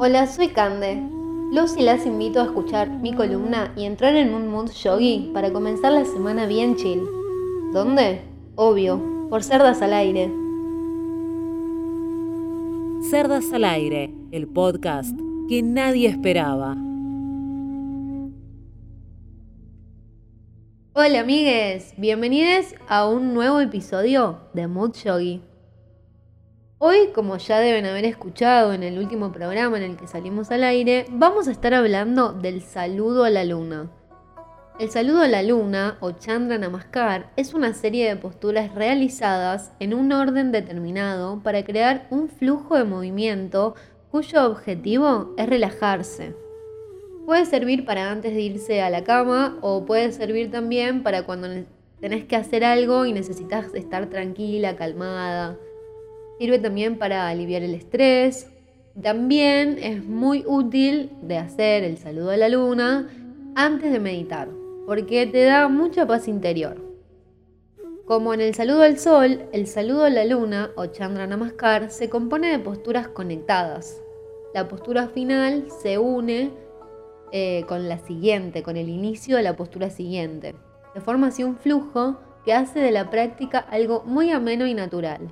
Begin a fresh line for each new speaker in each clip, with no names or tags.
Hola, soy Cande. Los y las invito a escuchar mi columna y entrar en un mood yogi para comenzar la semana bien chill. ¿Dónde? Obvio, por Cerdas al Aire.
Cerdas al Aire, el podcast que nadie esperaba.
Hola amigues, bienvenidos a un nuevo episodio de Mood Yogi. Hoy, como ya deben haber escuchado en el último programa en el que salimos al aire, vamos a estar hablando del saludo a la luna. El saludo a la luna, o Chandra Namaskar, es una serie de posturas realizadas en un orden determinado para crear un flujo de movimiento cuyo objetivo es relajarse. Puede servir para antes de irse a la cama o puede servir también para cuando tenés que hacer algo y necesitas estar tranquila, calmada. Sirve también para aliviar el estrés. También es muy útil de hacer el saludo a la luna antes de meditar, porque te da mucha paz interior. Como en el saludo al sol, el saludo a la luna o Chandra Namaskar se compone de posturas conectadas. La postura final se une eh, con la siguiente, con el inicio de la postura siguiente. Se forma así un flujo que hace de la práctica algo muy ameno y natural.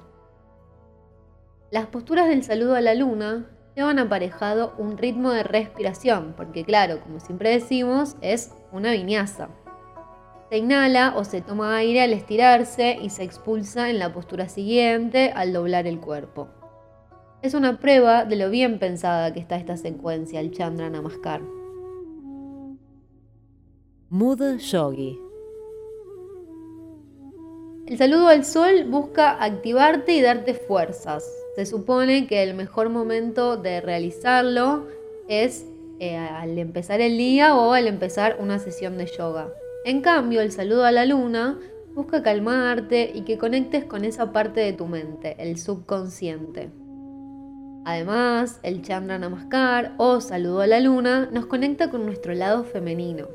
Las posturas del saludo a la luna llevan aparejado un ritmo de respiración, porque claro, como siempre decimos, es una viñaza. Se inhala o se toma aire al estirarse y se expulsa en la postura siguiente al doblar el cuerpo. Es una prueba de lo bien pensada que está esta secuencia, el Chandra Namaskar.
Mood Yogi.
El saludo al sol busca activarte y darte fuerzas. Se supone que el mejor momento de realizarlo es eh, al empezar el día o al empezar una sesión de yoga. En cambio, el saludo a la luna busca calmarte y que conectes con esa parte de tu mente, el subconsciente. Además, el Chandra Namaskar o saludo a la luna nos conecta con nuestro lado femenino.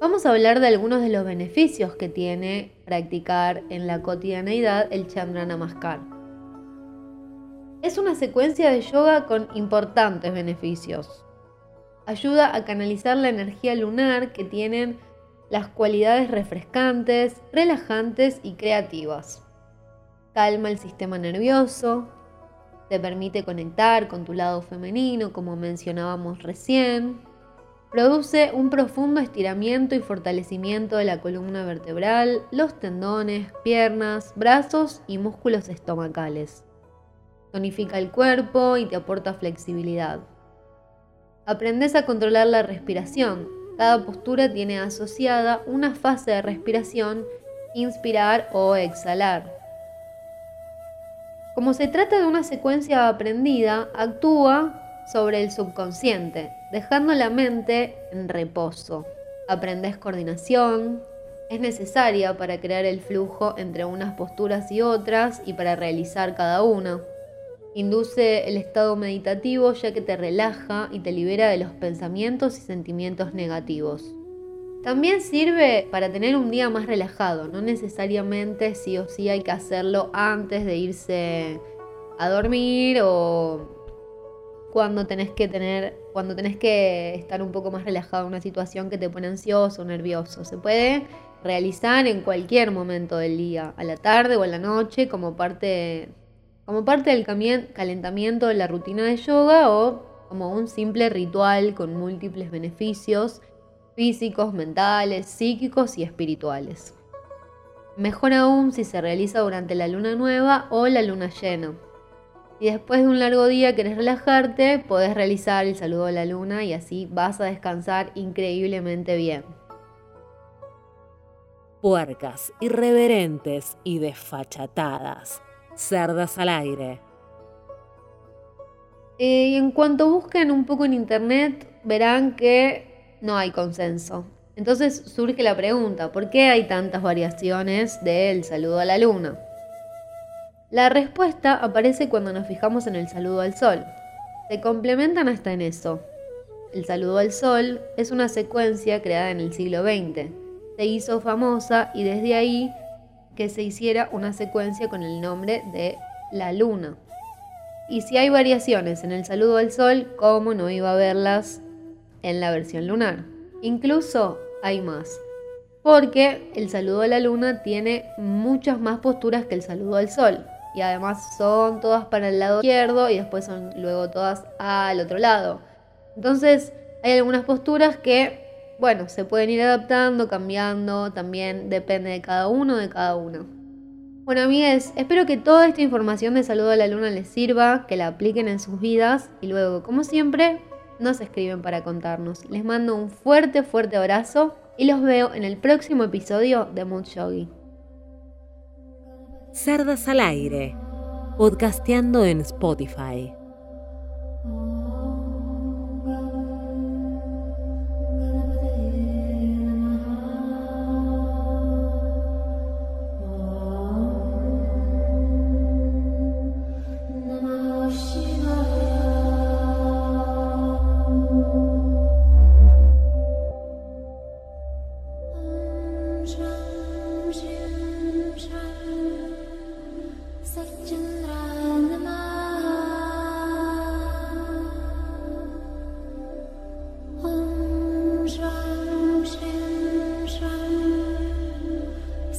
Vamos a hablar de algunos de los beneficios que tiene practicar en la cotidianeidad el Chandra Namaskar. Es una secuencia de yoga con importantes beneficios. Ayuda a canalizar la energía lunar que tienen las cualidades refrescantes, relajantes y creativas. Calma el sistema nervioso, te permite conectar con tu lado femenino, como mencionábamos recién, Produce un profundo estiramiento y fortalecimiento de la columna vertebral, los tendones, piernas, brazos y músculos estomacales. Tonifica el cuerpo y te aporta flexibilidad. Aprendes a controlar la respiración. Cada postura tiene asociada una fase de respiración, inspirar o exhalar. Como se trata de una secuencia aprendida, actúa sobre el subconsciente, dejando la mente en reposo. Aprendes coordinación, es necesaria para crear el flujo entre unas posturas y otras y para realizar cada una. Induce el estado meditativo ya que te relaja y te libera de los pensamientos y sentimientos negativos. También sirve para tener un día más relajado, no necesariamente sí o sí hay que hacerlo antes de irse a dormir o cuando tenés que tener, cuando tenés que estar un poco más relajado en una situación que te pone ansioso o nervioso. Se puede realizar en cualquier momento del día, a la tarde o a la noche, como parte, como parte del calentamiento de la rutina de yoga o como un simple ritual con múltiples beneficios físicos, mentales, psíquicos y espirituales. Mejor aún si se realiza durante la luna nueva o la luna llena y después de un largo día querés relajarte, podés realizar el saludo a la luna y así vas a descansar increíblemente bien.
Puercas, irreverentes y desfachatadas. Cerdas al aire.
Eh, y en cuanto busquen un poco en internet, verán que no hay consenso. Entonces surge la pregunta, ¿por qué hay tantas variaciones del saludo a la luna? La respuesta aparece cuando nos fijamos en el saludo al sol. Se complementan hasta en eso. El saludo al sol es una secuencia creada en el siglo XX. Se hizo famosa y desde ahí que se hiciera una secuencia con el nombre de la luna. Y si hay variaciones en el saludo al sol, ¿cómo no iba a verlas en la versión lunar? Incluso hay más. Porque el saludo a la luna tiene muchas más posturas que el saludo al sol. Y además son todas para el lado izquierdo y después son luego todas al otro lado. Entonces hay algunas posturas que, bueno, se pueden ir adaptando, cambiando, también depende de cada uno, de cada uno. Bueno, amigues, espero que toda esta información de saludo a la luna les sirva, que la apliquen en sus vidas y luego, como siempre, nos escriben para contarnos. Les mando un fuerte, fuerte abrazo y los veo en el próximo episodio de Mood Yogi.
Cerdas al aire, podcasteando en Spotify.